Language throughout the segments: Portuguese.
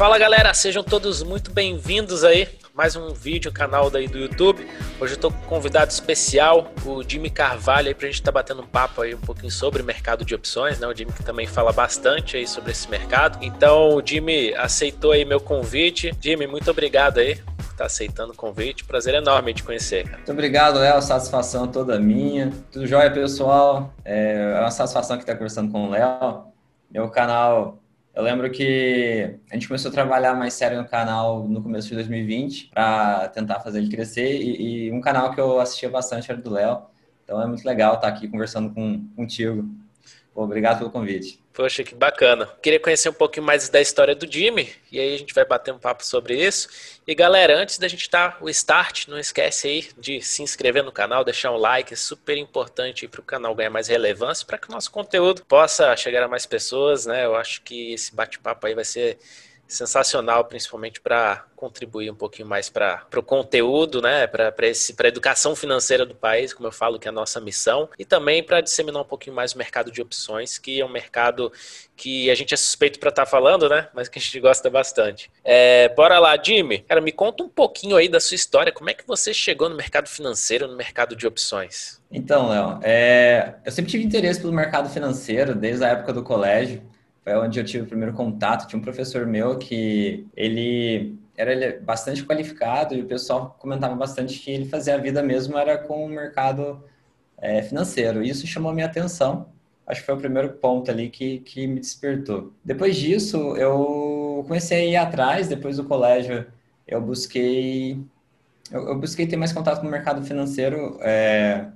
Fala galera, sejam todos muito bem-vindos aí. Mais um vídeo, canal daí do YouTube. Hoje eu tô com um convidado especial, o Jimmy Carvalho, aí pra gente tá batendo um papo aí um pouquinho sobre o mercado de opções, né? O Jimmy que também fala bastante aí sobre esse mercado. Então, o Jimmy aceitou aí meu convite. Jimmy, muito obrigado aí tá aceitando o convite. Prazer enorme de conhecer, cara. Muito obrigado, Léo. Satisfação toda minha. Tudo jóia, pessoal. É uma satisfação que tá conversando com o Léo. Meu canal eu lembro que a gente começou a trabalhar mais sério no canal no começo de 2020 para tentar fazer ele crescer e, e, um canal que eu assistia bastante era do Léo. Então é muito legal estar aqui conversando com, contigo. Obrigado pelo convite. Poxa, que bacana. Queria conhecer um pouquinho mais da história do Jimmy, e aí a gente vai bater um papo sobre isso. E galera, antes da gente dar o start, não esquece aí de se inscrever no canal, deixar um like, é super importante para o canal ganhar mais relevância, para que o nosso conteúdo possa chegar a mais pessoas, né? Eu acho que esse bate-papo aí vai ser sensacional, principalmente para contribuir um pouquinho mais para o conteúdo, né, para a educação financeira do país, como eu falo que é a nossa missão, e também para disseminar um pouquinho mais o mercado de opções, que é um mercado que a gente é suspeito para estar tá falando, né, mas que a gente gosta bastante. É, bora lá, Jimmy. Cara, me conta um pouquinho aí da sua história, como é que você chegou no mercado financeiro, no mercado de opções? Então, Léo, é, eu sempre tive interesse pelo mercado financeiro desde a época do colégio foi onde eu tive o primeiro contato. Tinha um professor meu que ele era bastante qualificado e o pessoal comentava bastante que ele fazia a vida mesmo era com o mercado é, financeiro. Isso chamou minha atenção. Acho que foi o primeiro ponto ali que, que me despertou. Depois disso, eu comecei a ir atrás. Depois do colégio, eu busquei eu, eu busquei ter mais contato com o mercado financeiro. É,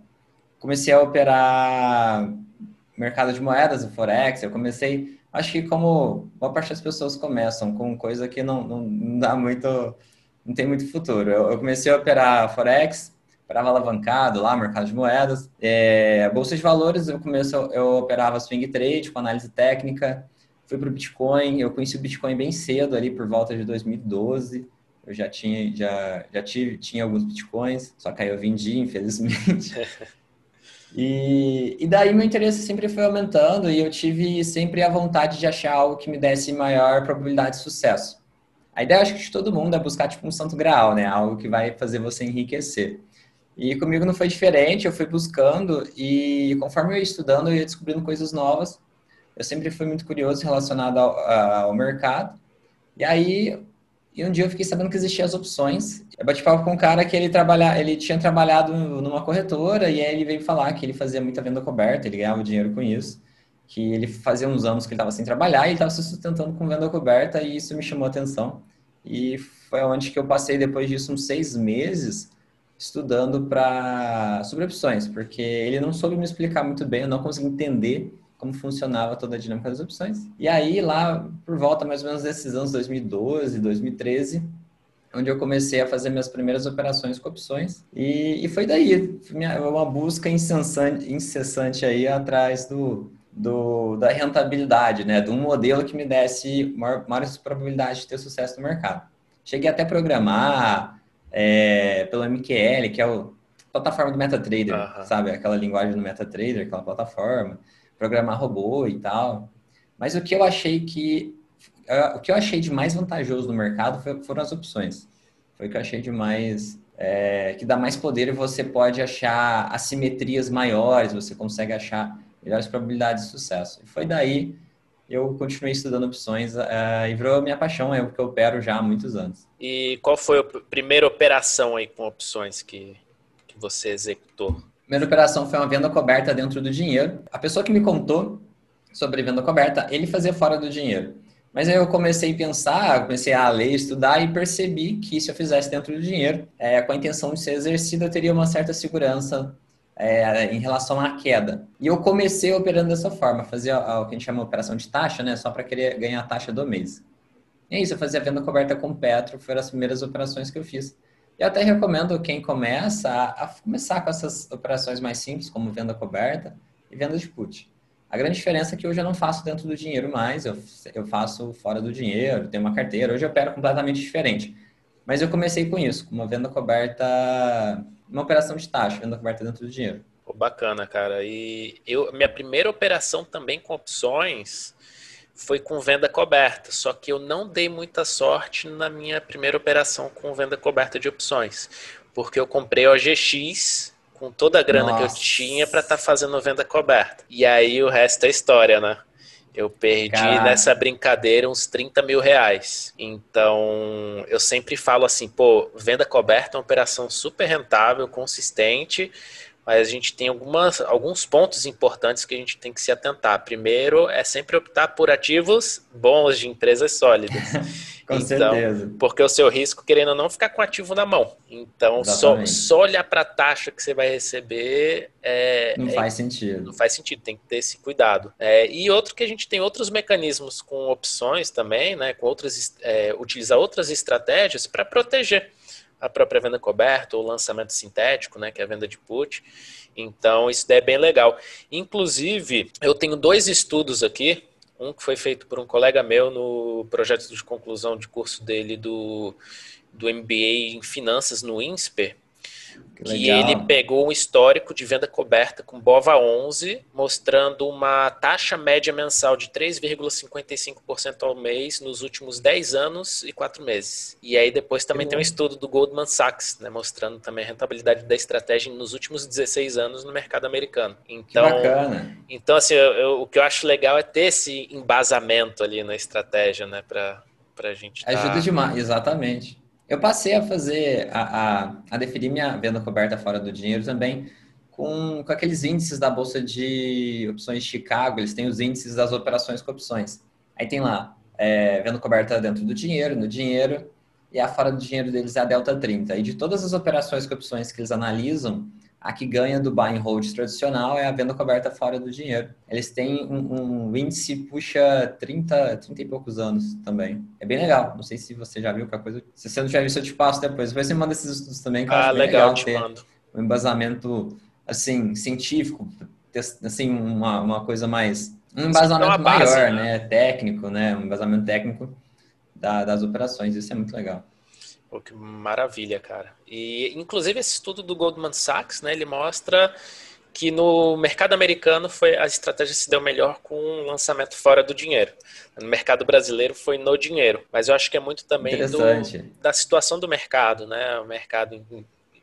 comecei a operar mercado de moedas, o forex. Eu comecei acho que como boa parte das pessoas começam com coisa que não, não, não dá muito, não tem muito futuro. Eu, eu, comecei a operar Forex, operava alavancado lá, mercado de moedas. É, bolsa de valores, eu começo, eu operava swing trade com análise técnica. Fui para o Bitcoin, eu conheci o Bitcoin bem cedo, ali por volta de 2012. Eu já tinha, já, já tive, tinha alguns Bitcoins, só que aí eu vendi, infelizmente. E, e daí meu interesse sempre foi aumentando e eu tive sempre a vontade de achar algo que me desse maior probabilidade de sucesso. A ideia, acho que de todo mundo é buscar tipo um santo graal, né? Algo que vai fazer você enriquecer. E comigo não foi diferente, eu fui buscando e conforme eu ia estudando, eu ia descobrindo coisas novas. Eu sempre fui muito curioso relacionado ao, ao mercado. E aí e um dia eu fiquei sabendo que existiam as opções. Eu bati papo com um cara que ele, trabalha, ele tinha trabalhado numa corretora e aí ele veio falar que ele fazia muita venda coberta, ele ganhava dinheiro com isso. Que ele fazia uns anos que ele estava sem trabalhar e estava se sustentando com venda coberta e isso me chamou a atenção. E foi onde que eu passei depois disso uns seis meses estudando para sobre opções, porque ele não soube me explicar muito bem, eu não consegui entender como funcionava toda a dinâmica das opções. E aí, lá por volta mais ou menos desses anos 2012, 2013, onde eu comecei a fazer minhas primeiras operações com opções. E, e foi daí, uma busca incessante, incessante aí atrás do, do, da rentabilidade, né? De um modelo que me desse maior, maiores probabilidades de ter sucesso no mercado. Cheguei até a programar é, pelo MQL, que é a plataforma do MetaTrader, uhum. sabe? Aquela linguagem do MetaTrader, aquela plataforma programar robô e tal. Mas o que eu achei que o que eu achei de mais vantajoso no mercado foram as opções. Foi o que eu achei de mais é, que dá mais poder e você pode achar assimetrias maiores, você consegue achar melhores probabilidades de sucesso. E foi daí eu continuei estudando opções uh, e virou minha paixão, é o que eu opero já há muitos anos. E qual foi a primeira operação aí com opções que, que você executou? Primeira operação foi uma venda coberta dentro do dinheiro. A pessoa que me contou sobre venda coberta, ele fazia fora do dinheiro. Mas aí eu comecei a pensar, comecei a ler, estudar e percebi que se eu fizesse dentro do dinheiro, é, com a intenção de ser exercida, eu teria uma certa segurança é, em relação à queda. E eu comecei operando dessa forma, fazia o que a gente chama de operação de taxa, né? Só para querer ganhar a taxa do mês. E é isso, eu fazia venda coberta com Petro, foram as primeiras operações que eu fiz. Eu até recomendo quem começa a, a, começar com essas operações mais simples, como venda coberta e venda de put. A grande diferença é que hoje eu não faço dentro do dinheiro mais, eu, eu faço fora do dinheiro, tenho uma carteira, hoje eu opero completamente diferente. Mas eu comecei com isso, com uma venda coberta, uma operação de taxa, venda coberta dentro do dinheiro. Bacana, cara. E eu, minha primeira operação também com opções foi com venda coberta, só que eu não dei muita sorte na minha primeira operação com venda coberta de opções, porque eu comprei OGX com toda a grana Nossa. que eu tinha para estar tá fazendo venda coberta. E aí o resto é história, né? Eu perdi nessa brincadeira uns 30 mil reais. Então, eu sempre falo assim, pô, venda coberta é uma operação super rentável, consistente, mas a gente tem algumas, alguns pontos importantes que a gente tem que se atentar. Primeiro, é sempre optar por ativos bons de empresas sólidas. com então, certeza. Porque o seu risco, querendo ou não, ficar com ativo na mão. Então, só, só, olhar para a taxa que você vai receber. É, não é, faz sentido. Não faz sentido, tem que ter esse cuidado. É, e outro que a gente tem outros mecanismos com opções também, né? Com outras, é, utilizar outras estratégias para proteger a própria venda coberta, ou lançamento sintético, né, que é a venda de put. Então, isso é bem legal. Inclusive, eu tenho dois estudos aqui, um que foi feito por um colega meu no projeto de conclusão de curso dele do, do MBA em Finanças no INSPER, que, que ele pegou um histórico de venda coberta com BOVA 11, mostrando uma taxa média mensal de 3,55% ao mês nos últimos 10 anos e 4 meses. E aí depois também que tem um estudo do Goldman Sachs, né, mostrando também a rentabilidade da estratégia nos últimos 16 anos no mercado americano. Então, então assim, eu, eu, o que eu acho legal é ter esse embasamento ali na estratégia, né, para a gente. Tá... Ajuda demais, exatamente. Eu passei a fazer, a, a, a, definir minha venda coberta fora do dinheiro também com, com aqueles índices da Bolsa de Opções de Chicago, eles têm os índices das operações com opções. Aí tem lá, é, venda coberta dentro do dinheiro, no dinheiro, e a fora do dinheiro deles é a Delta 30. E de todas as operações com opções que eles analisam, a que ganha do buy and hold tradicional é a venda coberta fora do dinheiro. Eles têm um, um índice puxa 30, 30 e poucos anos também. É bem legal. Não sei se você já viu qualquer coisa. Se você não tiver visto, eu te passo depois. Depois você manda esses estudos também, que ah, legal, legal ter mando. um embasamento assim, científico, assim, uma, uma coisa mais. Um embasamento base, maior, né? né? Técnico, né? Um embasamento técnico da, das operações. Isso é muito legal. Pô, que maravilha, cara. E inclusive esse estudo do Goldman Sachs, né, ele mostra que no mercado americano foi a estratégia se deu melhor com um lançamento fora do dinheiro. No mercado brasileiro foi no dinheiro, mas eu acho que é muito também do, da situação do mercado, né? O mercado,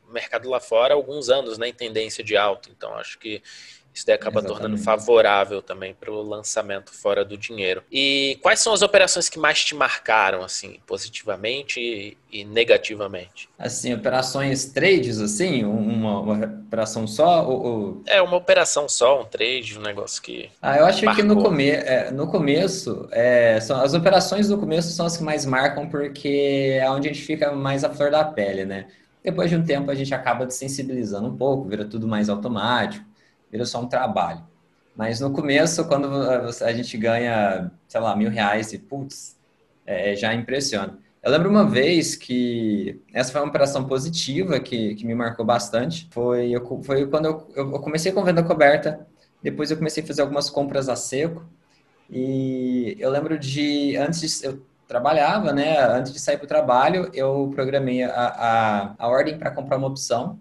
mercado lá fora há alguns anos, né, em tendência de alta. Então acho que isso daí acaba Exatamente. tornando favorável também para o lançamento fora do dinheiro. E quais são as operações que mais te marcaram, assim, positivamente e, negativamente? Assim, operações trades, assim, uma, uma operação só? Ou, ou, É, uma operação só, um trade, um negócio que. Ah, eu acho marcou. que no, come é, no começo, é, são, as operações no começo são as que mais marcam porque é onde a gente fica mais à flor da pele, né? Depois de um tempo a gente acaba desensibilizando um pouco, vira tudo mais automático vira só um trabalho. Mas no começo, quando a gente ganha, sei lá, mil reais e, putz, é, já impressiona. Eu lembro uma vez que essa foi uma operação positiva que, que me marcou bastante. Foi, eu, foi quando eu, eu comecei com venda coberta, depois eu comecei a fazer algumas compras a seco. E eu lembro de, antes eu trabalhava, né? Antes de sair para o trabalho, eu programei a, a, a ordem para comprar uma opção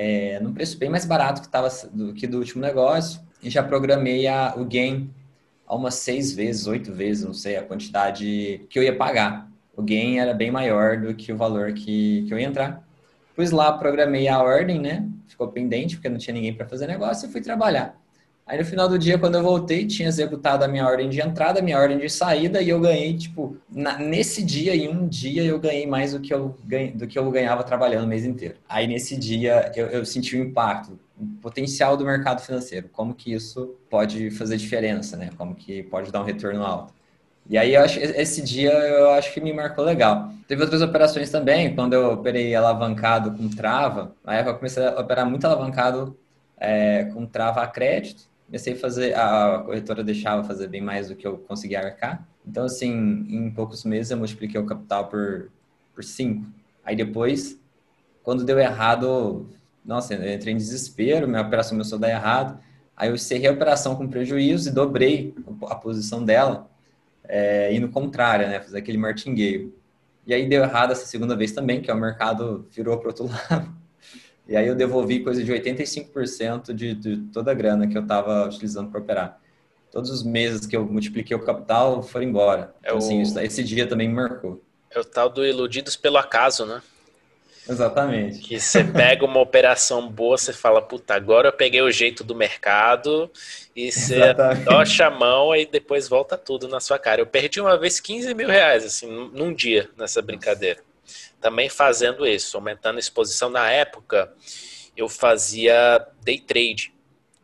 é, num preço bem mais barato que, tava, do que do último negócio e já programei a, o gain a umas seis vezes, oito vezes, não sei a quantidade que eu ia pagar. O gain era bem maior do que o valor que, que eu ia entrar. Pus lá, programei a ordem, né? Ficou pendente porque não tinha ninguém para fazer negócio e fui trabalhar. Aí no final do dia, quando eu voltei, tinha executado a minha ordem de entrada, a minha ordem de saída e eu ganhei, tipo, na, nesse dia, em um dia, eu ganhei mais do que eu, ganhei, do que eu ganhava trabalhando o mês inteiro. Aí nesse dia eu, eu senti o impacto, o potencial do mercado financeiro, como que isso pode fazer diferença, né? Como que pode dar um retorno alto. E aí acho, esse dia eu acho que me marcou legal. Teve outras operações também, quando eu operei alavancado com trava, na época eu comecei a operar muito alavancado é, com trava a crédito comecei a fazer, a corretora deixava fazer bem mais do que eu conseguia arcar. Então, assim, em poucos meses eu multipliquei o capital por, por cinco. Aí depois, quando deu errado, nossa, eu entrei em desespero, minha operação começou a dar errado. Aí eu encerrei a operação com prejuízo e dobrei a posição dela, é, indo contrária, né? Fazer aquele martingale. E aí deu errado essa segunda vez também, que é o mercado virou para outro lado. E aí eu devolvi coisa de 85% de, de toda a grana que eu estava utilizando para operar. todos os meses que eu multipliquei o capital foram embora. É então, assim, o... esse dia também me marcou. É o tal do iludidos pelo acaso, né? Exatamente. Que você pega uma operação boa, você fala, puta, agora eu peguei o jeito do mercado e você tocha a mão e depois volta tudo na sua cara. Eu perdi uma vez 15 mil reais, assim, num dia, nessa brincadeira. Também fazendo isso, aumentando a exposição. Na época, eu fazia day trade.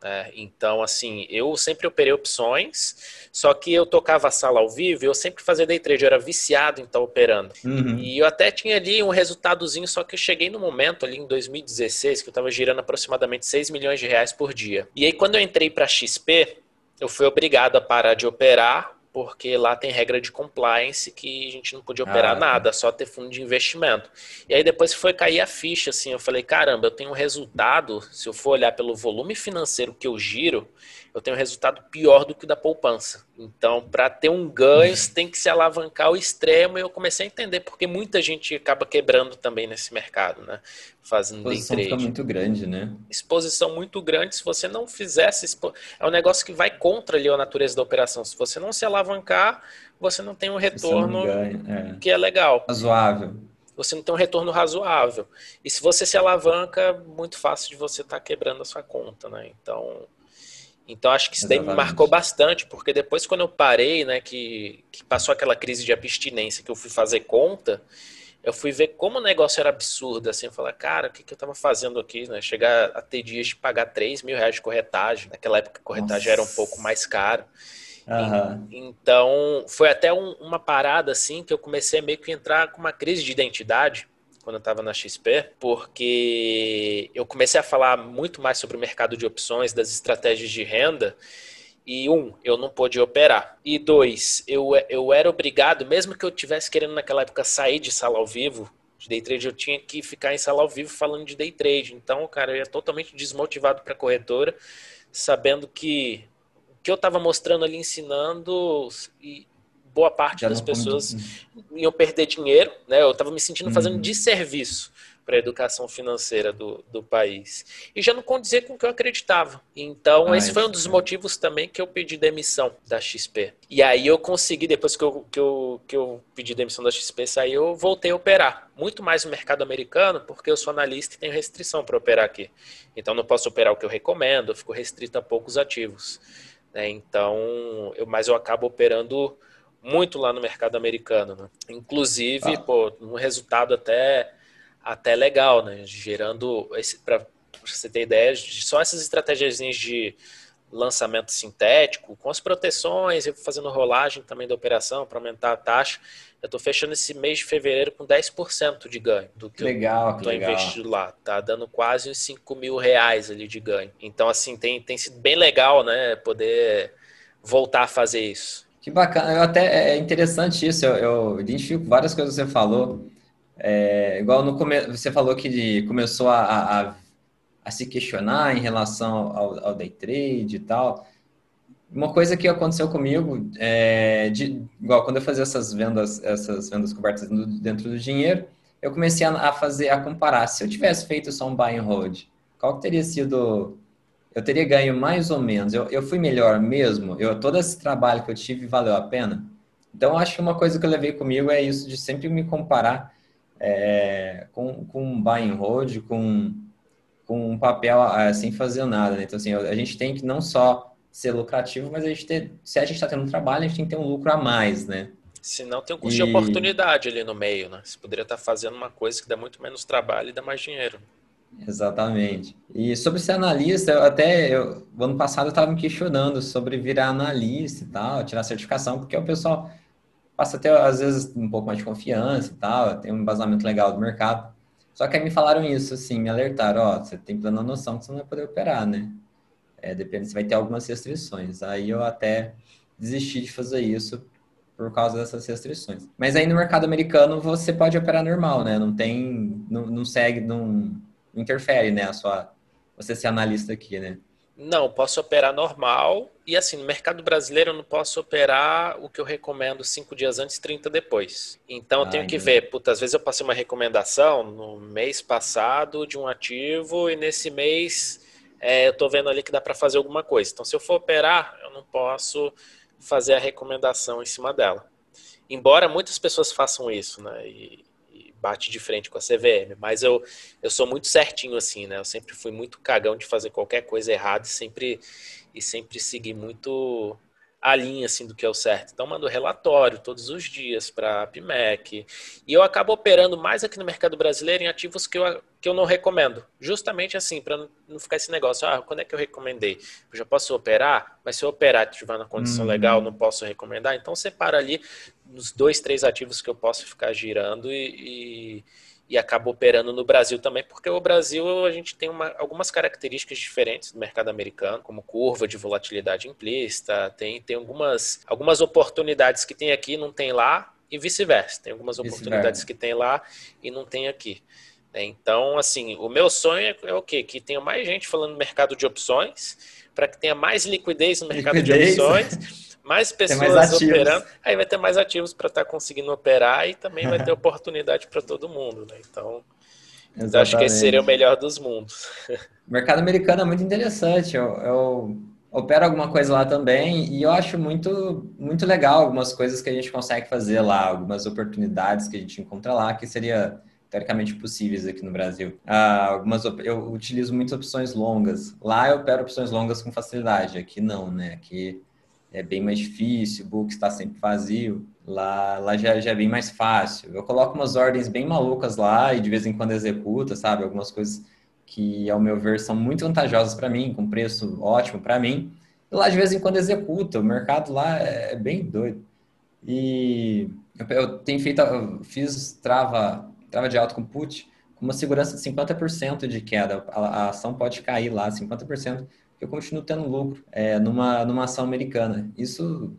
Né? Então, assim, eu sempre operei opções, só que eu tocava a sala ao vivo e eu sempre fazia day trade, eu era viciado em estar operando. Uhum. E eu até tinha ali um resultadozinho, só que eu cheguei no momento ali em 2016 que eu estava girando aproximadamente 6 milhões de reais por dia. E aí, quando eu entrei para XP, eu fui obrigado a parar de operar porque lá tem regra de compliance que a gente não podia operar ah, tá. nada, só ter fundo de investimento. E aí depois foi cair a ficha, assim, eu falei, caramba, eu tenho um resultado, se eu for olhar pelo volume financeiro que eu giro, eu tenho um resultado pior do que o da poupança. Então, para ter um ganho, você tem que se alavancar ao extremo. E eu comecei a entender porque muita gente acaba quebrando também nesse mercado, né? Fazendo day trade. Exposição muito grande, né? Exposição muito grande. Se você não fizesse, expo... é um negócio que vai contra ali a natureza da operação. Se você não se alavancar, você não tem um retorno é. que é legal. Razoável você não tem um retorno razoável. E se você se alavanca, muito fácil de você estar tá quebrando a sua conta, né? Então, então acho que isso daí me marcou bastante, porque depois quando eu parei, né, que, que passou aquela crise de abstinência, que eu fui fazer conta, eu fui ver como o negócio era absurdo, assim, eu falei, cara, o que, que eu tava fazendo aqui, né? Chegar a ter dias de pagar 3 mil reais de corretagem, naquela época a corretagem Nossa. era um pouco mais caro. Uhum. então, foi até um, uma parada, assim, que eu comecei a meio que entrar com uma crise de identidade, quando eu estava na XP, porque eu comecei a falar muito mais sobre o mercado de opções, das estratégias de renda. E um, eu não podia operar. E dois, eu, eu era obrigado, mesmo que eu tivesse querendo naquela época sair de sala ao vivo, de day trade, eu tinha que ficar em sala ao vivo falando de day trade. Então, cara, eu ia totalmente desmotivado para a corretora, sabendo que o que eu estava mostrando ali, ensinando, e boa parte Já das pessoas iam perder dinheiro, né? Eu estava me sentindo fazendo uhum. desserviço para a educação financeira do, do país. E já não condizia com o que eu acreditava. Então, ah, esse foi um dos é. motivos também que eu pedi demissão da XP. E aí eu consegui, depois que eu, que eu, que eu pedi demissão da XP, saí, eu voltei a operar. Muito mais no mercado americano, porque eu sou analista e tenho restrição para operar aqui. Então, não posso operar o que eu recomendo, eu fico restrito a poucos ativos. Né? Então, eu, mas eu acabo operando muito lá no mercado americano, né? Inclusive, ah. pô, um resultado até até legal, né? Gerando para você ter ideia, só essas estratégias de lançamento sintético, com as proteções, fazendo rolagem também da operação para aumentar a taxa. Eu estou fechando esse mês de fevereiro com 10% de ganho do que legal, eu estou investido lá. Tá dando quase uns 5 mil reais ali de ganho. Então, assim, tem, tem sido bem legal, né? Poder voltar a fazer isso. Que bacana, eu até é interessante isso, eu, eu identifico várias coisas que você falou. É, igual no começo, você falou que começou a, a, a, se questionar em relação ao, ao day trade e tal. Uma coisa que aconteceu comigo, é, de, igual quando eu fazia essas vendas, essas vendas cobertas dentro do dinheiro, eu comecei a, a fazer, a comparar. Se eu tivesse feito só um buy and hold, qual teria sido eu teria ganho mais ou menos. Eu, eu fui melhor mesmo? Eu, todo esse trabalho que eu tive valeu a pena? Então, acho que uma coisa que eu levei comigo é isso, de sempre me comparar é, com, com um buy and hold, com, com um papel é, sem fazer nada. Né? Então, assim, a gente tem que não só ser lucrativo, mas a gente ter, se a gente está tendo um trabalho, a gente tem que ter um lucro a mais, né? Se não, tem um custo e... de oportunidade ali no meio, né? Você poderia estar fazendo uma coisa que dá muito menos trabalho e dá mais dinheiro. Exatamente. E sobre ser analista, eu até eu, ano passado eu estava me questionando sobre virar analista e tal, tirar certificação, porque o pessoal passa até às vezes um pouco mais de confiança e tal, tem um embasamento legal do mercado. Só que aí me falaram isso, assim, me alertaram, ó, você tem plena noção que você não vai poder operar, né? É, depende, você vai ter algumas restrições. Aí eu até desisti de fazer isso por causa dessas restrições. Mas aí no mercado americano você pode operar normal, né? Não tem, não, não segue, não interfere, né, a sua você ser analista aqui, né? Não, posso operar normal. E assim, no mercado brasileiro eu não posso operar o que eu recomendo cinco dias antes, 30 depois. Então eu tenho que ver, puta, às vezes eu passei uma recomendação no mês passado de um ativo e nesse mês é, eu estou vendo ali que dá para fazer alguma coisa. Então, se eu for operar, eu não posso fazer a recomendação em cima dela. Embora muitas pessoas façam isso, né? E bate de frente com a CVM, mas eu, eu sou muito certinho assim, né? Eu sempre fui muito cagão de fazer qualquer coisa errada e sempre, e sempre segui muito a linha assim do que é o certo. Então mando relatório todos os dias para a PMEC. E eu acabo operando mais aqui no mercado brasileiro em ativos que eu, que eu não recomendo. Justamente assim, para não ficar esse negócio, ah, quando é que eu recomendei? Eu já posso operar, mas se eu operar e estiver na condição uhum. legal, não posso recomendar. Então separa ali nos dois, três ativos que eu posso ficar girando e, e e acaba operando no Brasil também, porque o Brasil a gente tem uma, algumas características diferentes do mercado americano, como curva de volatilidade implícita, tem, tem algumas, algumas oportunidades que tem aqui e não tem lá, e vice-versa. Tem algumas oportunidades que tem lá e não tem aqui. Então, assim, o meu sonho é, é o quê? Que tenha mais gente falando no mercado de opções, para que tenha mais liquidez no mercado liquidez. de opções. mais pessoas mais operando, aí vai ter mais ativos para estar tá conseguindo operar e também vai ter oportunidade para todo mundo, né? Então, eu acho que esse seria o melhor dos mundos. O mercado americano é muito interessante. Eu, eu opero alguma coisa lá também e eu acho muito, muito legal algumas coisas que a gente consegue fazer lá, algumas oportunidades que a gente encontra lá, que seria teoricamente possíveis aqui no Brasil. Ah, algumas eu utilizo muitas opções longas. Lá eu opero opções longas com facilidade. Aqui não, né? Aqui é bem mais difícil, o book está sempre vazio. Lá, lá já, já é bem mais fácil. Eu coloco umas ordens bem malucas lá e de vez em quando executa, sabe? Algumas coisas que, ao meu ver, são muito vantajosas para mim, com preço ótimo para mim. E lá de vez em quando executa. O mercado lá é, é bem doido. E eu, eu tenho feito, eu fiz trava, trava de alto com put com uma segurança de 50% de queda. A, a ação pode cair lá, 50% eu continuo tendo lucro é, numa, numa ação americana. Isso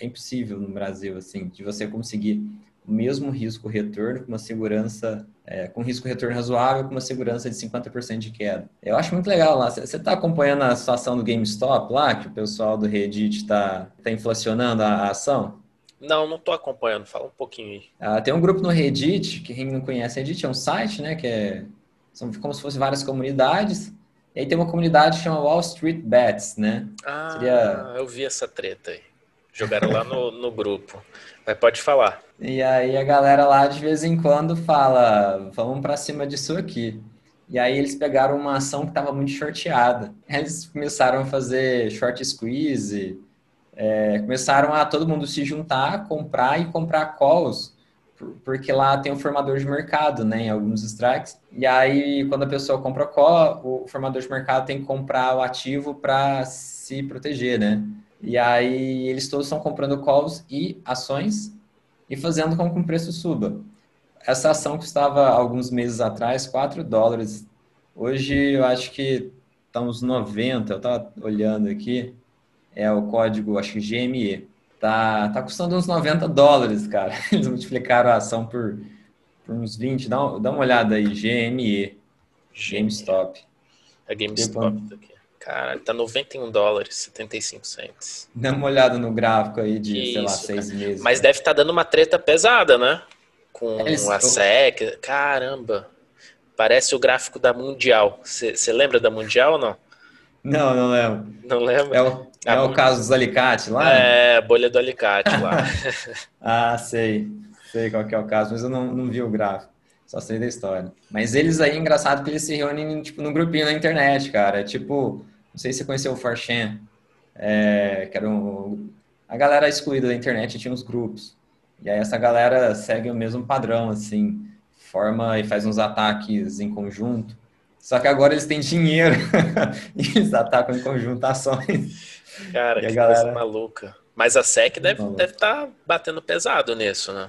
é impossível no Brasil, assim, de você conseguir o mesmo risco-retorno com uma segurança, é, com risco-retorno razoável, com uma segurança de 50% de queda. Eu acho muito legal lá. Você está acompanhando a situação do GameStop lá, que o pessoal do Reddit está tá inflacionando a, a ação? Não, não estou acompanhando. Fala um pouquinho aí. Ah, tem um grupo no Reddit, que quem não conhece Reddit, é um site, né, que é, são como se fossem várias comunidades, e aí tem uma comunidade que chama Wall Street Bets, né? Ah, Seria... eu vi essa treta aí. Jogaram lá no, no grupo. Mas pode falar. E aí a galera lá de vez em quando fala, vamos para cima disso aqui. E aí eles pegaram uma ação que estava muito shorteada. Eles começaram a fazer short squeeze, é, começaram a todo mundo se juntar, comprar e comprar calls porque lá tem o formador de mercado, né, em alguns strikes. E aí, quando a pessoa compra call, o formador de mercado tem que comprar o ativo para se proteger, né? E aí, eles todos estão comprando calls e ações e fazendo com que o preço suba. Essa ação custava, alguns meses atrás, 4 dólares. Hoje, eu acho que está uns 90, eu estava olhando aqui, é o código, acho que GME. Tá, tá custando uns 90 dólares, cara. Eles multiplicaram a ação por, por uns 20. Dá, dá uma olhada aí, GME. GameStop. É GameStop aqui. Cara, tá 91 dólares, 75 cents. Dá uma olhada no gráfico aí de, Isso, sei lá, seis cara. meses. Mas deve estar tá dando uma treta pesada, né? Com Eles... a SEC. Caramba. Parece o gráfico da Mundial. Você lembra da Mundial ou não? Não, não lembro. Não lembro? É o, é o caso dos alicates lá? É, bolha do alicate lá. ah, sei. Sei qual que é o caso, mas eu não, não vi o gráfico. Só sei da história. Mas eles aí, engraçado que eles se reúnem, tipo, num grupinho na internet, cara. É tipo, não sei se você conheceu o Forchan, é, que era um... A galera excluída da internet tinha uns grupos. E aí essa galera segue o mesmo padrão, assim. Forma e faz uns ataques em conjunto. Só que agora eles têm dinheiro e eles atacam em conjunto ações. Cara, e que galera... coisa maluca. Mas a SEC deve estar deve tá batendo pesado nisso, né?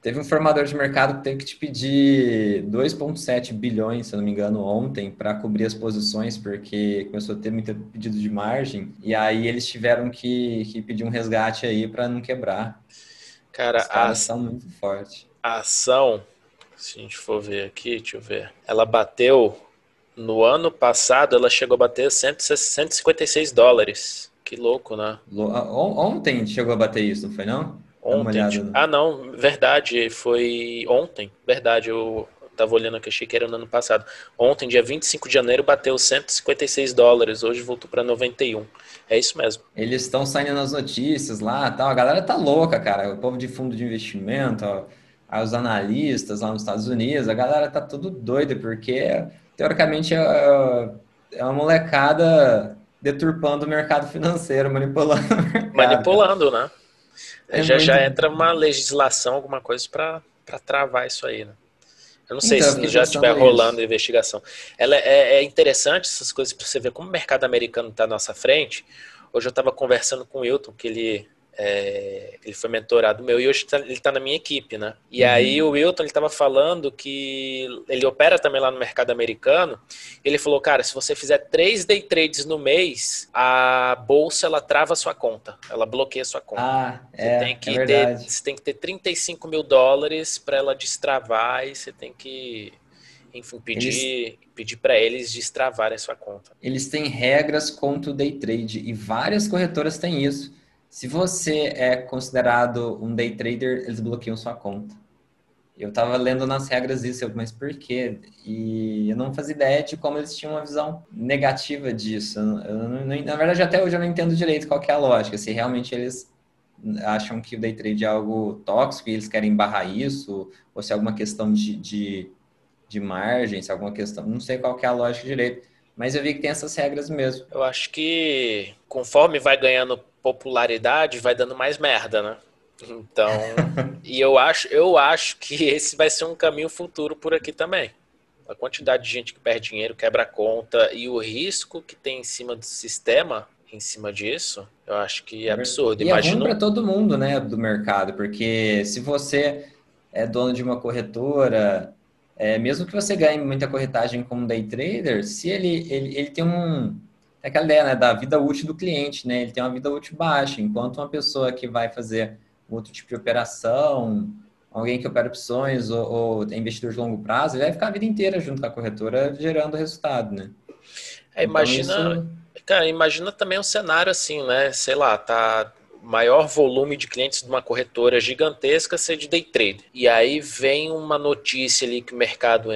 Teve um formador de mercado que teve que te pedir 2,7 bilhões, se eu não me engano, ontem, para cobrir as posições, porque começou a ter muito pedido de margem. E aí eles tiveram que, que pedir um resgate aí para não quebrar. Cara, a ação muito forte. A ação, se a gente for ver aqui, deixa eu ver, ela bateu no ano passado, ela chegou a bater 156 dólares. Que louco, né? Ontem chegou a bater isso, não foi não? Ontem. Ah, não, verdade, foi ontem. Verdade, eu tava olhando aqui, achei que era no ano passado. Ontem, dia 25 de janeiro, bateu 156 dólares, hoje voltou para 91. É isso mesmo. Eles estão saindo nas notícias lá, tal. A galera tá louca, cara. O povo de fundo de investimento, ó, os analistas lá nos Estados Unidos, a galera tá tudo doida porque teoricamente é, é uma molecada deturpando o mercado financeiro, manipulando. Manipulando, né? É já muito... já entra uma legislação, alguma coisa para travar isso aí, né? Eu não sei então, se já estiver rolando a investigação. Ela é, é, interessante essas coisas para você ver como o mercado americano está à nossa frente. Hoje eu estava conversando com o Wilton, que ele é, ele foi mentorado meu e hoje tá, ele está na minha equipe, né? E uhum. aí o Wilton ele estava falando que ele opera também lá no mercado americano. Ele falou, cara, se você fizer três day trades no mês, a bolsa ela trava a sua conta, ela bloqueia a sua conta. Ah, você é, tem que é ter, você tem que ter 35 mil dólares para ela destravar e você tem que enfim, pedir, eles, pedir para eles destravarem a sua conta. Eles têm regras contra o day trade e várias corretoras têm isso. Se você é considerado um day trader, eles bloqueiam sua conta. Eu estava lendo nas regras isso, mas por quê? E eu não fazia ideia de como eles tinham uma visão negativa disso. Eu na verdade, até hoje eu não entendo direito qual é a lógica. Se realmente eles acham que o day trade é algo tóxico e eles querem barrar isso, ou se é alguma questão de, de, de margem, se é alguma questão... Não sei qual é a lógica direito. Mas eu vi que tem essas regras mesmo. Eu acho que conforme vai ganhando popularidade, vai dando mais merda, né? Então, e eu acho, eu acho que esse vai ser um caminho futuro por aqui também. A quantidade de gente que perde dinheiro, quebra a conta e o risco que tem em cima do sistema, em cima disso, eu acho que é absurdo. E Imagino... é para todo mundo, né, do mercado, porque se você é dono de uma corretora, é, mesmo que você ganhe muita corretagem como day trader, se ele, ele, ele tem um, é aquela ideia né, da vida útil do cliente, né? Ele tem uma vida útil baixa, enquanto uma pessoa que vai fazer outro tipo de operação, alguém que opera opções ou, ou é investidor de longo prazo, ele vai ficar a vida inteira junto com a corretora gerando resultado, né? É, imagina, então, isso... cara, imagina também um cenário assim, né? Sei lá, tá maior volume de clientes de uma corretora gigantesca ser de day trade. E aí vem uma notícia ali que o mercado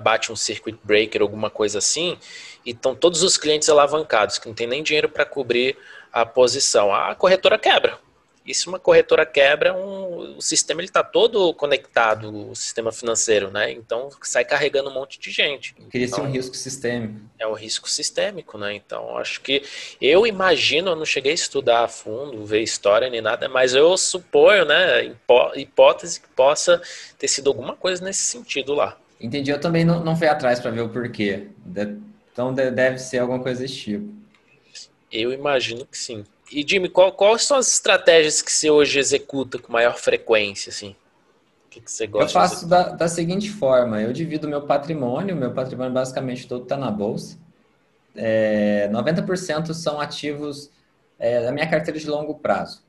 bate um circuit breaker, alguma coisa assim, e estão todos os clientes alavancados, que não tem nem dinheiro para cobrir a posição. A corretora quebra. E se uma corretora quebra, um, o sistema está todo conectado, o sistema financeiro, né? Então sai carregando um monte de gente. Queria então, ser um risco sistêmico. É um risco sistêmico, né? Então acho que eu imagino, eu não cheguei a estudar a fundo, ver história nem nada, mas eu suponho, né, hipótese que possa ter sido alguma coisa nesse sentido lá. Entendi, eu também não, não fui atrás para ver o porquê. Então deve ser alguma coisa desse tipo. Eu imagino que sim. E Jimmy, qual, quais são as estratégias que você hoje executa com maior frequência, assim? O que, que você gosta? Eu faço da, da, seguinte forma: eu divido meu patrimônio, meu patrimônio basicamente todo está na bolsa. É, 90% são ativos é, da minha carteira de longo prazo.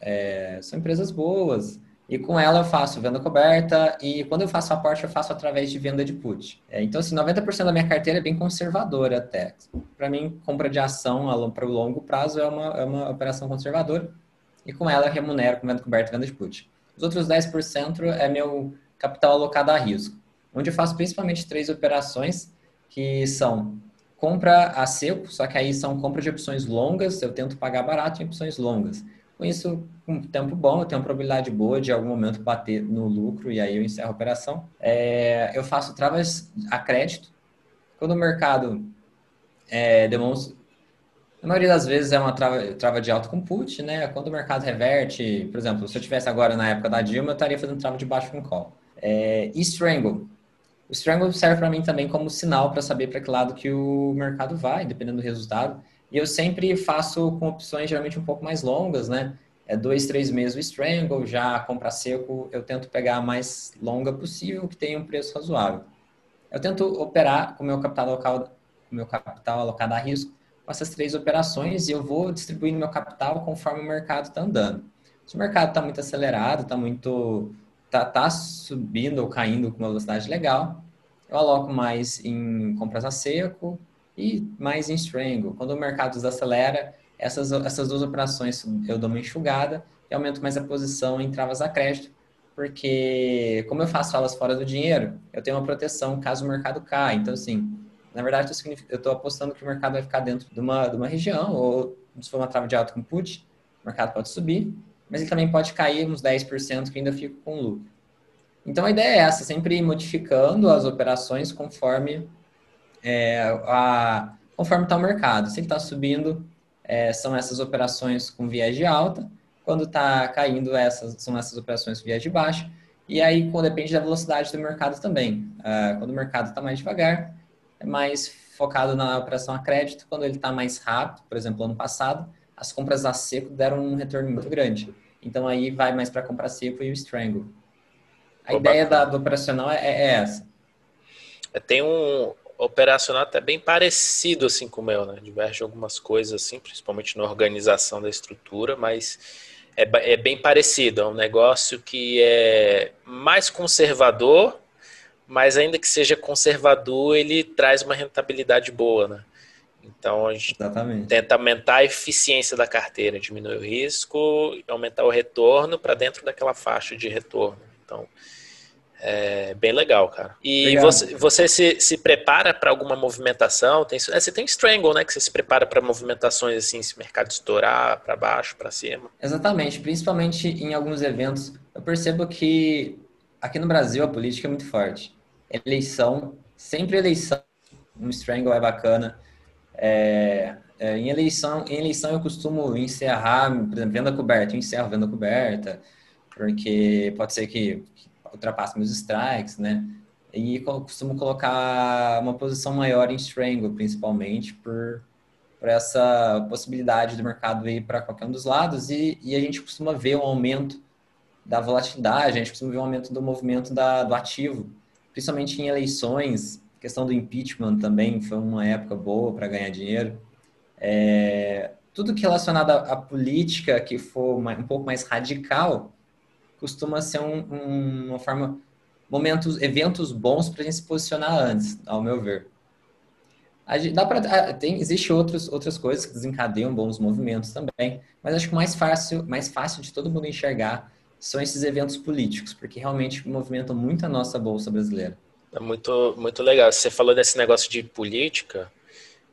É, são empresas boas, e com ela eu faço venda coberta e quando eu faço aporte eu faço através de venda de put. É, então, assim, 90% da minha carteira é bem conservadora até. Para mim, compra de ação para o longo prazo é uma, é uma operação conservadora e com ela eu remunero com venda coberta e venda de put. Os outros 10% é meu capital alocado a risco, onde eu faço principalmente três operações que são compra a seco, só que aí são compra de opções longas, eu tento pagar barato em opções longas. Com isso, com tempo bom, eu tenho uma probabilidade boa de algum momento bater no lucro e aí eu encerro a operação. É, eu faço travas a crédito. Quando o mercado é, demonstra. Na maioria das vezes é uma trava, trava de alto com put, né? Quando o mercado reverte, por exemplo, se eu tivesse agora na época da Dilma, eu estaria fazendo trava de baixo com call. É, e strangle. O strangle serve para mim também como sinal para saber para que lado que o mercado vai, dependendo do resultado. E eu sempre faço com opções geralmente um pouco mais longas, né? É dois, três meses o Strangle, já compra seco, eu tento pegar a mais longa possível, que tenha um preço razoável. Eu tento operar com o meu capital alocado, meu capital alocado a risco com essas três operações e eu vou distribuindo meu capital conforme o mercado está andando. Se o mercado está muito acelerado, está muito tá, tá subindo ou caindo com uma velocidade legal, eu aloco mais em compras a seco, e mais em strangle. Quando o mercado desacelera, essas, essas duas operações eu dou uma enxugada e aumento mais a posição em travas a crédito porque como eu faço elas fora do dinheiro, eu tenho uma proteção caso o mercado caia. Então, assim, na verdade, eu estou apostando que o mercado vai ficar dentro de uma, de uma região, ou se for uma trava de alto com put, o mercado pode subir, mas ele também pode cair uns 10% que ainda fica com lucro. Então, a ideia é essa, sempre modificando as operações conforme é, a, conforme está o mercado. Se ele está subindo, é, são essas operações com viés de alta, quando está caindo, essas são essas operações com viés de baixa, e aí depende da velocidade do mercado também. Uh, quando o mercado está mais devagar, é mais focado na operação a crédito. Quando ele está mais rápido, por exemplo, ano passado, as compras a seco deram um retorno muito grande. Então aí vai mais para compra seco e o strangle. A Opa. ideia da, do operacional é, é essa. É, tem um operacional até bem parecido assim com o meu, né? Diverge algumas coisas assim, principalmente na organização da estrutura, mas é, é bem parecido. É um negócio que é mais conservador, mas ainda que seja conservador, ele traz uma rentabilidade boa, né? Então a gente Exatamente. tenta aumentar a eficiência da carteira, diminuir o risco, aumentar o retorno para dentro daquela faixa de retorno. Então é bem legal, cara. E você, você se, se prepara para alguma movimentação? Tem, é, você tem Strangle, né? Que você se prepara para movimentações assim, se o mercado estourar para baixo, para cima. Exatamente, principalmente em alguns eventos. Eu percebo que aqui no Brasil a política é muito forte. Eleição, sempre eleição, um Strangle é bacana. É, é, em, eleição, em eleição eu costumo encerrar, por exemplo, venda coberta, eu encerro venda coberta, porque pode ser que ultrapasse meus strikes, né? E costumo colocar uma posição maior em strangle, principalmente, por, por essa possibilidade do mercado ir para qualquer um dos lados. E, e, a gente costuma ver um aumento da volatilidade, a gente costuma ver um aumento do movimento da, do ativo, principalmente em eleições. A questão do impeachment também foi uma época boa para ganhar dinheiro. É, tudo que relacionado à política que for um pouco mais radical, costuma ser um, um, uma forma, momentos, eventos bons para a gente se posicionar antes, ao meu ver. Gente, dá pra, tem, existe outros, outras coisas que desencadeiam bons movimentos também, mas acho que o mais fácil, mais fácil de todo mundo enxergar são esses eventos políticos, porque realmente movimentam muito a nossa bolsa brasileira. É muito, muito legal. Você falou desse negócio de política.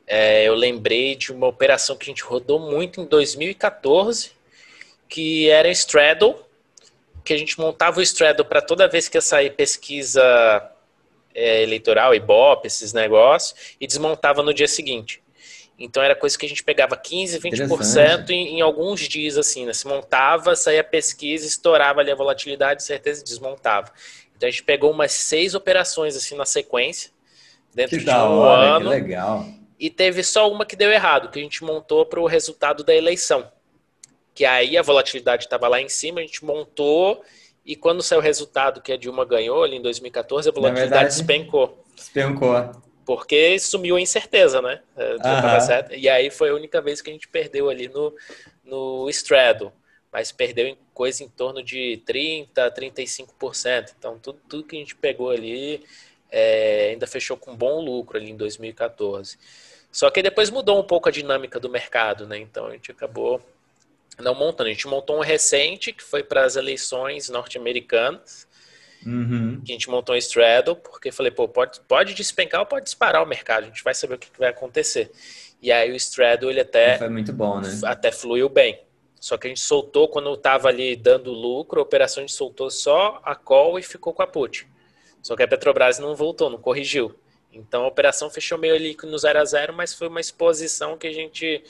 É, eu lembrei de uma operação que a gente rodou muito em 2014, que era Straddle, que a gente montava o Straddle para toda vez que ia sair pesquisa é, eleitoral, Ibope, esses negócios, e desmontava no dia seguinte. Então era coisa que a gente pegava 15, 20% em, em alguns dias, assim, né? Se montava, saía pesquisa, estourava ali a volatilidade, certeza, desmontava. Então a gente pegou umas seis operações assim na sequência, dentro que de um hora, ano. Que legal. E teve só uma que deu errado, que a gente montou para o resultado da eleição que aí a volatilidade estava lá em cima, a gente montou e quando saiu o resultado que a Dilma ganhou ali em 2014, a volatilidade verdade, despencou. Despencou. Porque sumiu a incerteza, né? É, e aí foi a única vez que a gente perdeu ali no, no Straddle. Mas perdeu em coisa em torno de 30%, 35%. Então, tudo, tudo que a gente pegou ali é, ainda fechou com bom lucro ali em 2014. Só que depois mudou um pouco a dinâmica do mercado, né? Então, a gente acabou não montando. A gente montou um recente que foi para as eleições norte-americanas. Uhum. Que a gente montou um straddle, porque falei, pô, pode, pode despencar ou pode disparar o mercado, a gente vai saber o que, que vai acontecer. E aí o straddle, ele até. Foi muito bom, né? Até fluiu bem. Só que a gente soltou quando estava ali dando lucro, a operação a gente soltou só a call e ficou com a put. Só que a Petrobras não voltou, não corrigiu. Então a operação fechou meio ali no 0 a 0 mas foi uma exposição que a gente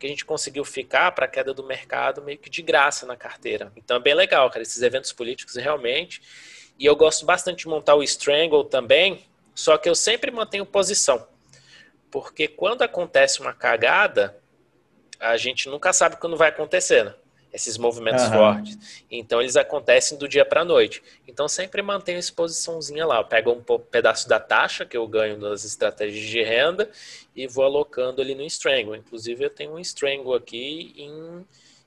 que a gente conseguiu ficar para a queda do mercado meio que de graça na carteira. Então é bem legal, cara, esses eventos políticos realmente. E eu gosto bastante de montar o Strangle também, só que eu sempre mantenho posição. Porque quando acontece uma cagada, a gente nunca sabe quando vai acontecer, né? Esses movimentos uhum. fortes. Então eles acontecem do dia para a noite. Então sempre mantenho a exposiçãozinha lá. Eu pego um pedaço da taxa que eu ganho das estratégias de renda e vou alocando ali no Strangle. Inclusive eu tenho um Strangle aqui em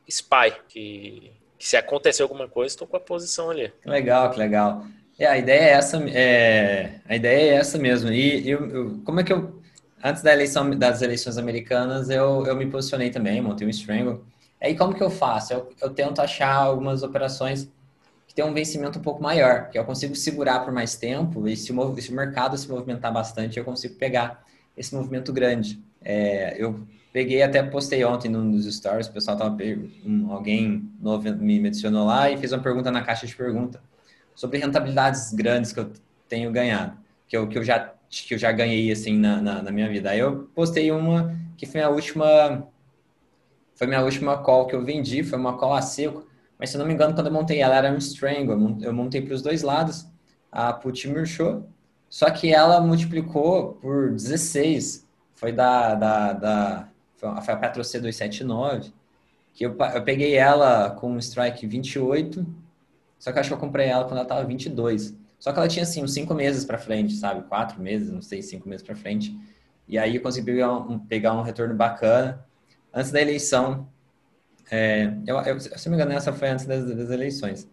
SPY, que, que se acontecer alguma coisa, estou com a posição ali. Que legal, que legal. É, a ideia é essa, é, a ideia é essa mesmo. E eu, eu, como é que eu antes da eleição das eleições americanas eu, eu me posicionei também, montei um Strangle Aí como que eu faço? Eu, eu tento achar algumas operações que tem um vencimento um pouco maior, que eu consigo segurar por mais tempo e se o, se o mercado se movimentar bastante, eu consigo pegar esse movimento grande. É, eu peguei até postei ontem nos stories, o pessoal tava um, alguém novo me adicionou lá e fez uma pergunta na caixa de pergunta sobre rentabilidades grandes que eu tenho ganhado, que eu, que eu já que eu já ganhei assim na, na, na minha vida. Aí eu postei uma que foi a última foi minha última call que eu vendi, foi uma call a seco, mas se eu não me engano, quando eu montei ela era um strangle, eu montei para os dois lados, a put murchou, só que ela multiplicou por 16, foi da, da, da foi a Petro C 279, que eu, eu peguei ela com um strike 28, só que eu acho que eu comprei ela quando ela estava 22. Só que ela tinha, assim, uns cinco meses para frente, sabe? Quatro meses, não sei, cinco meses para frente. E aí eu consegui pegar um, pegar um retorno bacana antes da eleição. É, eu, eu, se não me engano, essa foi antes das, das eleições.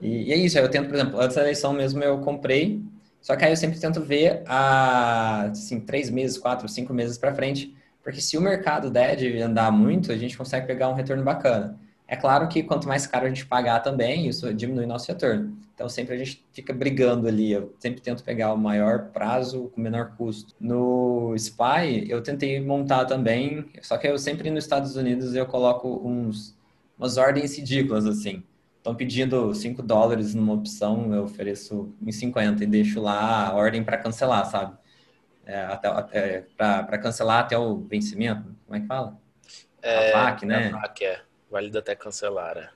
E, e, é isso, eu tento, por exemplo, antes da eleição mesmo eu comprei, só que aí eu sempre tento ver a, assim, três meses, quatro, cinco meses para frente, porque se o mercado der de andar muito, a gente consegue pegar um retorno bacana. É claro que quanto mais caro a gente pagar também, isso diminui nosso retorno. Então sempre a gente fica brigando ali. Eu sempre tento pegar o maior prazo com o menor custo. No SPY, eu tentei montar também, só que eu sempre nos Estados Unidos eu coloco uns, umas ordens ridículas assim. Estão pedindo 5 dólares numa opção, eu ofereço em 50 e deixo lá a ordem para cancelar, sabe? É, até, até para cancelar até o vencimento. Como é que fala? É, a FAC, né? A FAC, é. Válido até cancelar. É.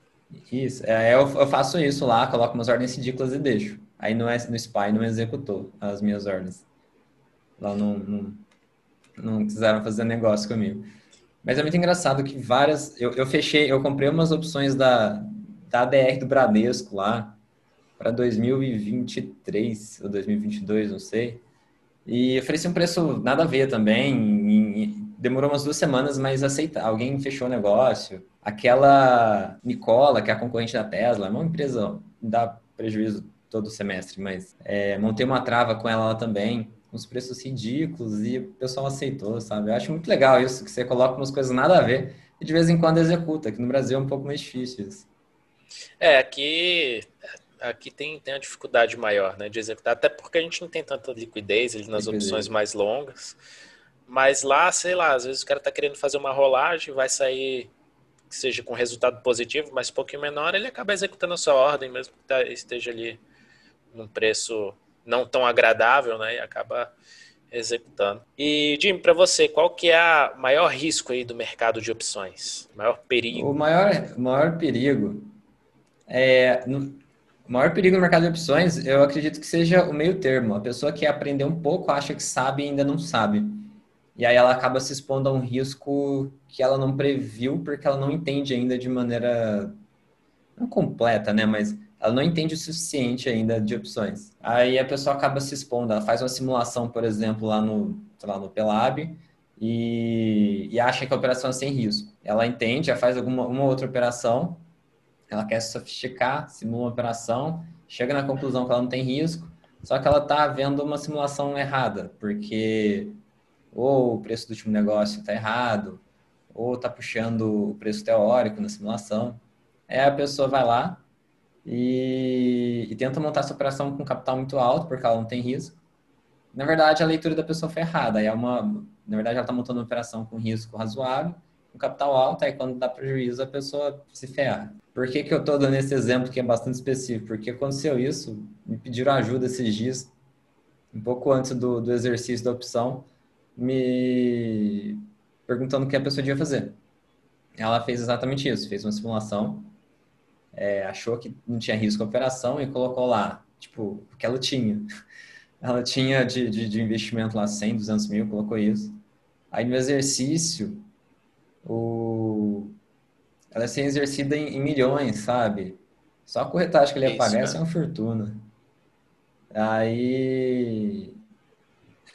Isso, é, eu, eu, faço isso lá, coloco umas ordens ridículas e deixo. Aí no, no SPY não executou as minhas ordens. Lá não, não, não quiseram fazer negócio comigo. Mas é muito engraçado que várias. Eu, eu fechei, eu comprei umas opções da, da ADR do Bradesco lá para 2023 ou 2022, não sei. E ofereci um preço nada a ver também. Demorou umas duas semanas, mas aceita. Alguém fechou o negócio. Aquela Nicola, que é a concorrente da Tesla, é uma empresa dá prejuízo todo semestre, mas é, montei uma trava com ela lá também, uns preços ridículos e o pessoal aceitou, sabe? Eu acho muito legal isso, que você coloca umas coisas nada a ver e de vez em quando executa, que no Brasil é um pouco mais difícil isso. É, aqui aqui tem, tem uma dificuldade maior né, de executar, até porque a gente não tem tanta liquidez ali nas liquidez. opções mais longas. Mas lá, sei lá, às vezes o cara está querendo fazer uma rolagem, vai sair que seja com resultado positivo, mas um pouquinho menor, ele acaba executando a sua ordem, mesmo que tá, esteja ali num preço não tão agradável, né? E acaba executando. E Jim, para você, qual que é o maior risco aí do mercado de opções? O maior perigo? O maior, maior perigo é o maior perigo no mercado de opções, eu acredito que seja o meio termo. A pessoa que aprendeu um pouco acha que sabe e ainda não sabe. E aí ela acaba se expondo a um risco que ela não previu porque ela não entende ainda de maneira não completa, né, mas ela não entende o suficiente ainda de opções. Aí a pessoa acaba se expondo, ela faz uma simulação, por exemplo, lá no, lá no Pelab e, e acha que a operação é sem risco. Ela entende, já faz alguma uma outra operação ela quer sofisticar, simula uma operação, chega na conclusão que ela não tem risco, só que ela está vendo uma simulação errada, porque ou o preço do último negócio está errado, ou está puxando o preço teórico na simulação. Aí a pessoa vai lá e, e tenta montar essa operação com capital muito alto, porque ela não tem risco. Na verdade, a leitura da pessoa foi errada. É uma, na verdade, ela está montando uma operação com risco razoável, com capital alto, aí quando dá prejuízo, a pessoa se ferra. Por que, que eu estou dando esse exemplo que é bastante específico? Porque aconteceu isso, me pediram ajuda esses dias, um pouco antes do, do exercício da opção, me perguntando o que a pessoa devia fazer. Ela fez exatamente isso, fez uma simulação, é, achou que não tinha risco a operação e colocou lá, tipo, o que ela tinha. Ela tinha de, de, de investimento lá 100, 200 mil, colocou isso. Aí no exercício, o, ela é ser exercida em, em milhões, sabe? Só a corretagem que ele ia pagar é uma fortuna. Aí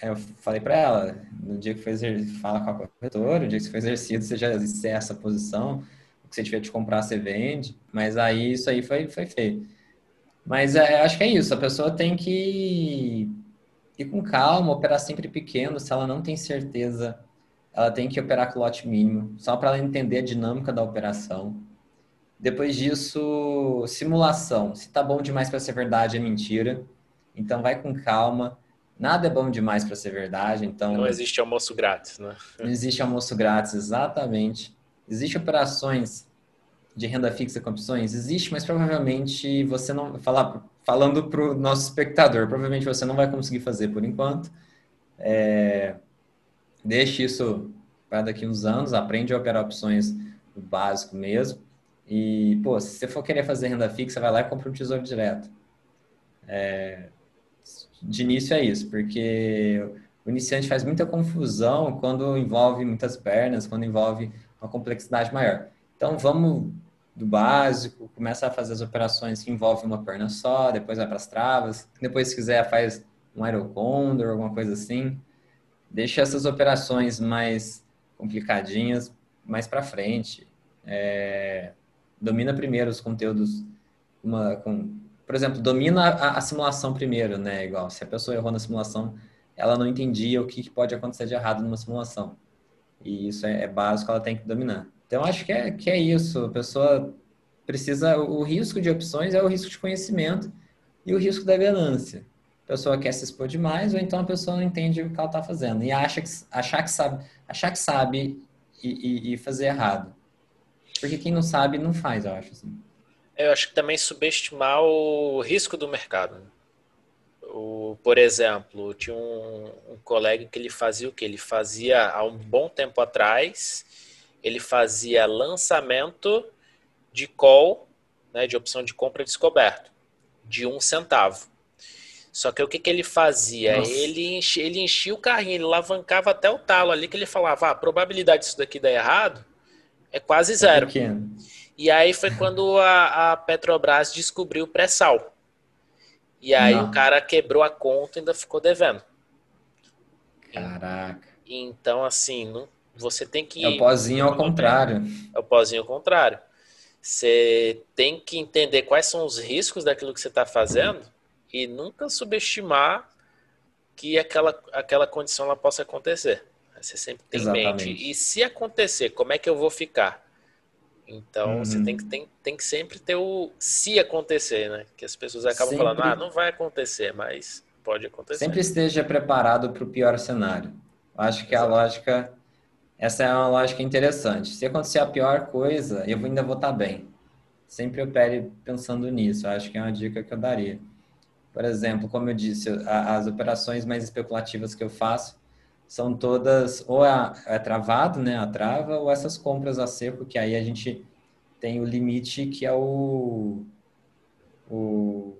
eu falei para ela, no dia que foi fala com a corretora, no dia que você foi exercido, você já encerra essa posição, o que você tiver de comprar, você vende, mas aí isso aí foi, foi feio. Mas é, acho que é isso, a pessoa tem que ir com calma, operar sempre pequeno, se ela não tem certeza ela tem que operar com lote mínimo, só para ela entender a dinâmica da operação. Depois disso, simulação. Se tá bom demais para ser verdade, é mentira. Então vai com calma. Nada é bom demais para ser verdade, então não existe almoço grátis, né? Não existe almoço grátis, exatamente. Existem operações de renda fixa com opções? Existe, mas provavelmente você não falar falando para o nosso espectador, provavelmente você não vai conseguir fazer por enquanto. É, deixe isso para daqui uns anos, aprende a operar opções básico mesmo. E, pô, se você for querer fazer renda fixa, vai lá e compra um tesouro direto. É, de início é isso, porque o iniciante faz muita confusão quando envolve muitas pernas, quando envolve uma complexidade maior. Então, vamos do básico, começa a fazer as operações que envolvem uma perna só, depois vai para as travas, depois, se quiser, faz um aerocondor, alguma coisa assim. Deixa essas operações mais complicadinhas mais para frente. É, domina primeiro os conteúdos, uma, com, por exemplo, domina a, a, simulação primeiro, né? Igual, se a pessoa errou na simulação, ela não entendia o que, que pode acontecer de errado numa simulação. E isso é, é básico, ela tem que dominar. Então, acho que é, que é isso. A pessoa precisa. O risco de opções é o risco de conhecimento e o risco da ganância. A pessoa quer se expor demais, ou então a pessoa não entende o que ela está fazendo. E acha que, achar que sabe, achar que sabe e, e, e fazer errado. Porque quem não sabe, não faz, eu acho. Assim. Eu acho que também subestimar o risco do mercado. Né? O, por exemplo, tinha um, um, colega que ele fazia o que? Ele fazia há um bom tempo atrás, ele fazia lançamento de call, né, de opção de compra descoberto, de um centavo. Só que o que, que ele fazia? Ele enchia, ele enchia o carrinho, ele alavancava até o talo ali, que ele falava, ah, a probabilidade disso daqui dar errado é quase zero. É e aí foi quando a, a Petrobras descobriu o pré-sal. E aí Não. o cara quebrou a conta e ainda ficou devendo. Caraca. Então, assim, não, você tem que. É o pozinho ao contrário. É o pozinho ao contrário. Você tem que entender quais são os riscos daquilo que você está fazendo e nunca subestimar que aquela, aquela condição ela possa acontecer. Você sempre tem Exatamente. em mente. E se acontecer, como é que eu vou ficar? Então, uhum. você tem que, tem, tem que sempre ter o se acontecer, né? Que as pessoas acabam sempre, falando, ah, não vai acontecer, mas pode acontecer. Sempre esteja preparado para o pior cenário. Acho que Exato. a lógica, essa é uma lógica interessante. Se acontecer a pior coisa, eu ainda vou estar bem. Sempre opere pensando nisso. Acho que é uma dica que eu daria. Por exemplo, como eu disse, as operações mais especulativas que eu faço, são todas ou é, é travado, né, a trava, ou essas compras a seco, que aí a gente tem o limite que é o, o,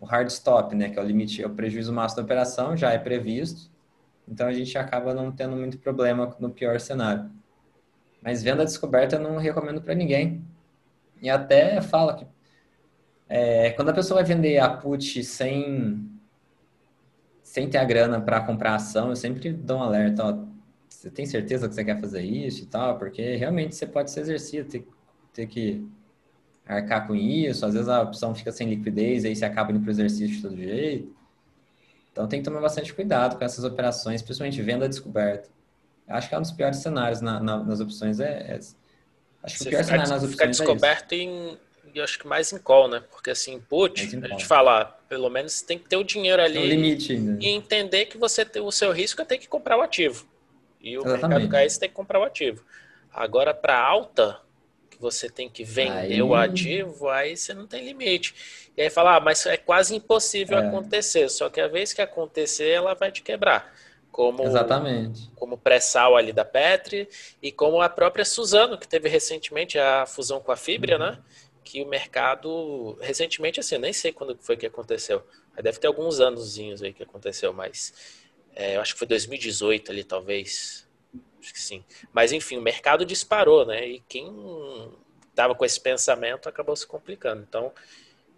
o hard stop, né, que é o limite, é o prejuízo máximo da operação, já é previsto, então a gente acaba não tendo muito problema no pior cenário. Mas venda descoberta eu não recomendo para ninguém. E até fala que é, quando a pessoa vai vender a put sem sem ter a grana para comprar ação, eu sempre dou um alerta, ó, você tem certeza que você quer fazer isso e tal? Porque realmente você pode se exercer, ter, ter que arcar com isso, às vezes a opção fica sem liquidez, aí você acaba indo para o exercício de todo jeito. Então tem que tomar bastante cuidado com essas operações, principalmente venda descoberta. Acho que é um dos piores cenários na, na, nas opções. É, é acho que você o pior cenário nas opções fica é descoberto é em e acho que mais em call, né? Porque assim, put, a gente falar, pelo menos tem que ter o dinheiro ali. limite ainda. E entender que você tem o seu risco é ter que comprar o ativo. E o Exatamente. mercado cair, você tem que comprar o ativo. Agora, para alta, que você tem que vender aí... o ativo, aí você não tem limite. E aí falar, ah, mas é quase impossível é. acontecer. Só que a vez que acontecer, ela vai te quebrar. Como, Exatamente. Como pré-sal ali da Petri e como a própria Suzano, que teve recentemente a fusão com a Fibria, uhum. né? Que o mercado, recentemente, assim, eu nem sei quando foi que aconteceu. Deve ter alguns anozinhos aí que aconteceu, mas é, eu acho que foi 2018 ali, talvez. Acho que sim. Mas, enfim, o mercado disparou, né? E quem estava com esse pensamento acabou se complicando. Então,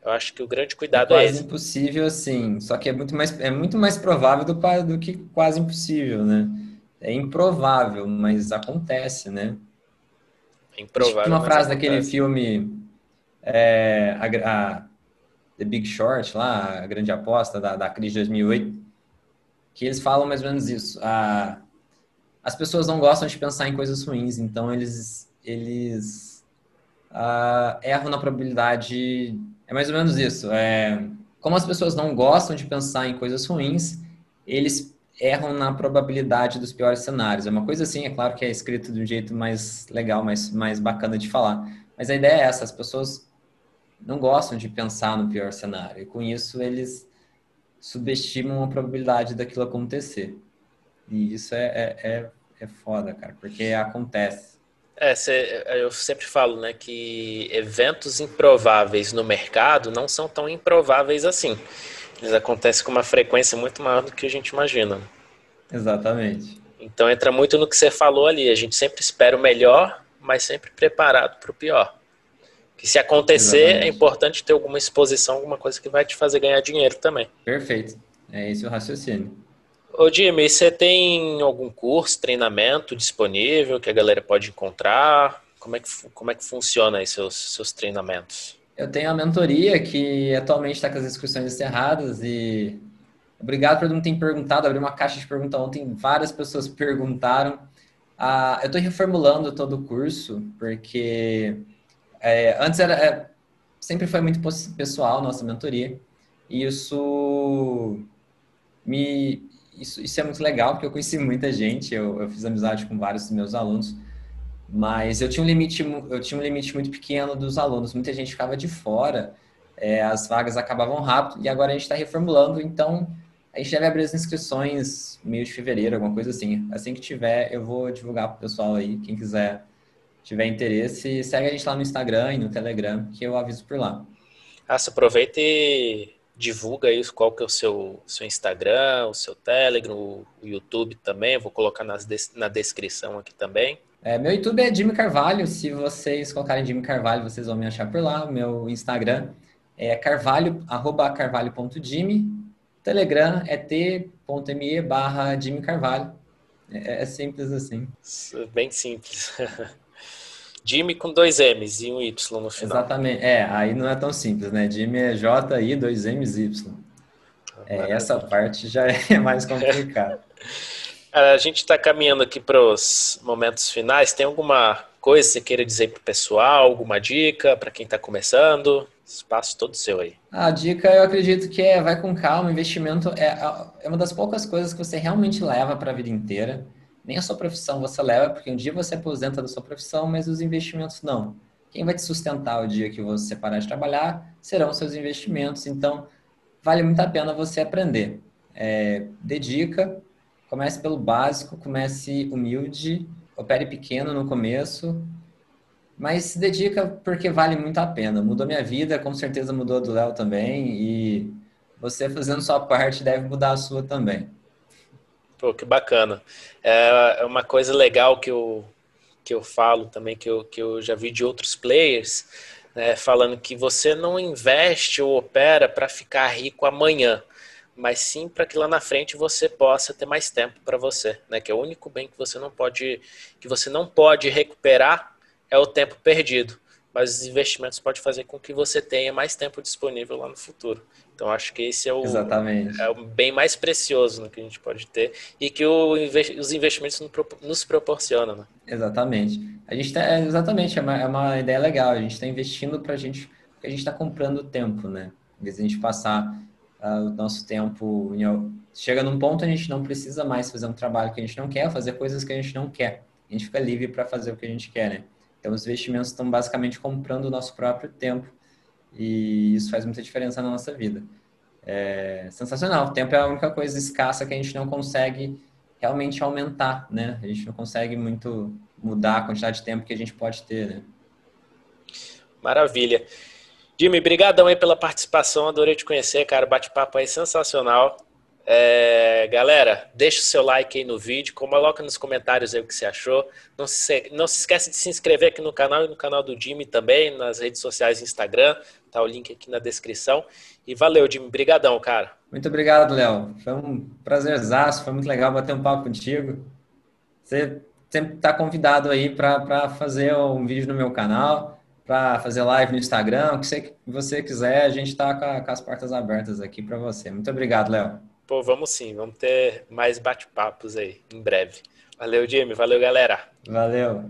eu acho que o grande cuidado é quase é esse. impossível, sim. Só que é muito mais, é muito mais provável do, do que quase impossível, né? É improvável, mas acontece, né? É improvável. uma frase acontece. daquele filme é, a, a, The Big Short, lá, a grande aposta da, da crise de 2008, que eles falam mais ou menos isso. A, as pessoas não gostam de pensar em coisas ruins, então eles, eles erram na probabilidade. É mais ou menos isso. É, como as pessoas não gostam de pensar em coisas ruins, eles erram na probabilidade dos piores cenários. É uma coisa assim, é claro que é escrito de um jeito mais legal, mais, mais bacana de falar. Mas a ideia é essa, as pessoas não gostam de pensar no pior cenário. E com isso eles subestimam a probabilidade daquilo acontecer. E isso é, é, é, é foda, cara, porque acontece. É, cê, eu sempre falo, né, que eventos improváveis no mercado não são tão improváveis assim. Eles acontecem com uma frequência muito maior do que a gente imagina. Exatamente. Então entra muito no que você falou ali. A gente sempre espera o melhor, mas sempre preparado para o pior. Que se acontecer, é Exatamente. é importante ter alguma exposição, alguma coisa que vai te fazer ganhar dinheiro também. Perfeito. É esse o raciocínio. Ô Jimmy, você tem algum curso, treinamento disponível que a galera pode encontrar? Como é que, como é que funciona aí seus, seus treinamentos? Eu tenho a mentoria que atualmente está com as inscrições encerradas e obrigado por não ter perguntado. Abri uma caixa de pergunta ontem, várias pessoas perguntaram. Ah, eu estou reformulando todo o curso porque é, antes era é, sempre foi muito pessoal nossa mentoria e isso me isso, isso é muito legal porque eu conheci muita gente. Eu, eu fiz amizade com vários dos meus alunos mas eu tinha um limite, eu tinha um limite muito pequeno dos alunos. Muita gente ficava de fora, é, as vagas acabavam rápido e agora a gente está reformulando. Então a gente deve abrir as inscrições meio de fevereiro, alguma coisa assim. Assim que tiver, eu vou divulgar para o pessoal aí. Quem quiser tiver interesse, segue a gente lá no Instagram e no Telegram, que eu aviso por lá. Ah, você aproveita e divulga isso, qual que é o seu, seu Instagram, o seu Telegram, o YouTube também. Vou colocar nas, na descrição aqui também. É, meu YouTube é Jimmy Carvalho. Se vocês colocarem Jimmy Carvalho, vocês vão me achar por lá. Meu Instagram é carvalho, arroba carvalho.jimmy. Telegram é t.me barra Jimmy Carvalho. É, é, simples assim. Bem simples. Jimmy com dois M's e um Y no final. Exatamente. É, aí não é tão simples, né? Jimmy é J-I, dois M's Y. É, essa parte já é mais complicada. A gente está caminhando aqui para os momentos finais. Tem alguma coisa que você queira dizer para o pessoal? Alguma dica para quem está começando? Espaço todo seu aí. A dica eu acredito que é vai com calma. Investimento é, é uma das poucas coisas que você realmente leva para a vida inteira. Nem a sua profissão você leva, porque um dia você aposenta da sua profissão, mas os investimentos não. Quem vai te sustentar o dia que você parar de trabalhar serão seus investimentos. Então, vale muito a pena você aprender. É, dedica, Comece pelo básico, comece humilde, opere pequeno no começo, mas se dedica porque vale muito a pena. Mudou minha vida, com certeza mudou a do Léo também, e você fazendo sua parte deve mudar a sua também. Pô, que bacana. É, é uma coisa legal que eu, que eu falo também, que eu, que eu já vi de outros players, né, falando que você não investe ou opera para ficar rico amanhã mas sim para que lá na frente você possa ter mais tempo para você, né? Que é o único bem que você não pode que você não pode recuperar é o tempo perdido, mas os investimentos podem fazer com que você tenha mais tempo disponível lá no futuro. Então acho que esse é o, Exatamente. é o bem mais precioso né, que a gente pode ter e que o, os investimentos nos proporcionam. Né? Exatamente. A gente tá, exatamente é uma, é uma ideia legal. A gente está investindo para a gente, a gente está comprando tempo, né? Em vez de a gente passar uh, o nosso tempo. Chega num ponto a gente não precisa mais fazer um trabalho que a gente não quer, fazer coisas que a gente não quer. A gente fica livre para fazer o que a gente quer, né? Então, os investimentos estão basicamente comprando o nosso próprio tempo e isso faz muita diferença na nossa vida. É sensacional. O tempo é a única coisa escassa que a gente não consegue realmente aumentar, né? A gente não consegue muito mudar a quantidade de tempo que a gente pode ter, né? Maravilha. Jimmy, brigadão aí pela participação, adorei te conhecer, cara, bate-papo aí sensacional. É, galera, deixa o seu like aí no vídeo, coloca nos comentários aí o que você achou. Não se, não se esquece de se inscrever aqui no canal e no canal do Jimmy também, nas redes sociais Instagram, tá o link aqui na descrição. E valeu, Jimmy, brigadão, cara. Muito obrigado, Léo. Foi um prazerzaço, foi muito legal bater um papo contigo. Você sempre está convidado aí para fazer um vídeo no meu canal para fazer live no Instagram, o que você, você quiser, a gente está com, com, as portas abertas aqui para você. Muito obrigado, Léo. Pô, vamos sim, vamos ter mais bate-papos aí em breve. Valeu, Jimmy, valeu, galera. Valeu.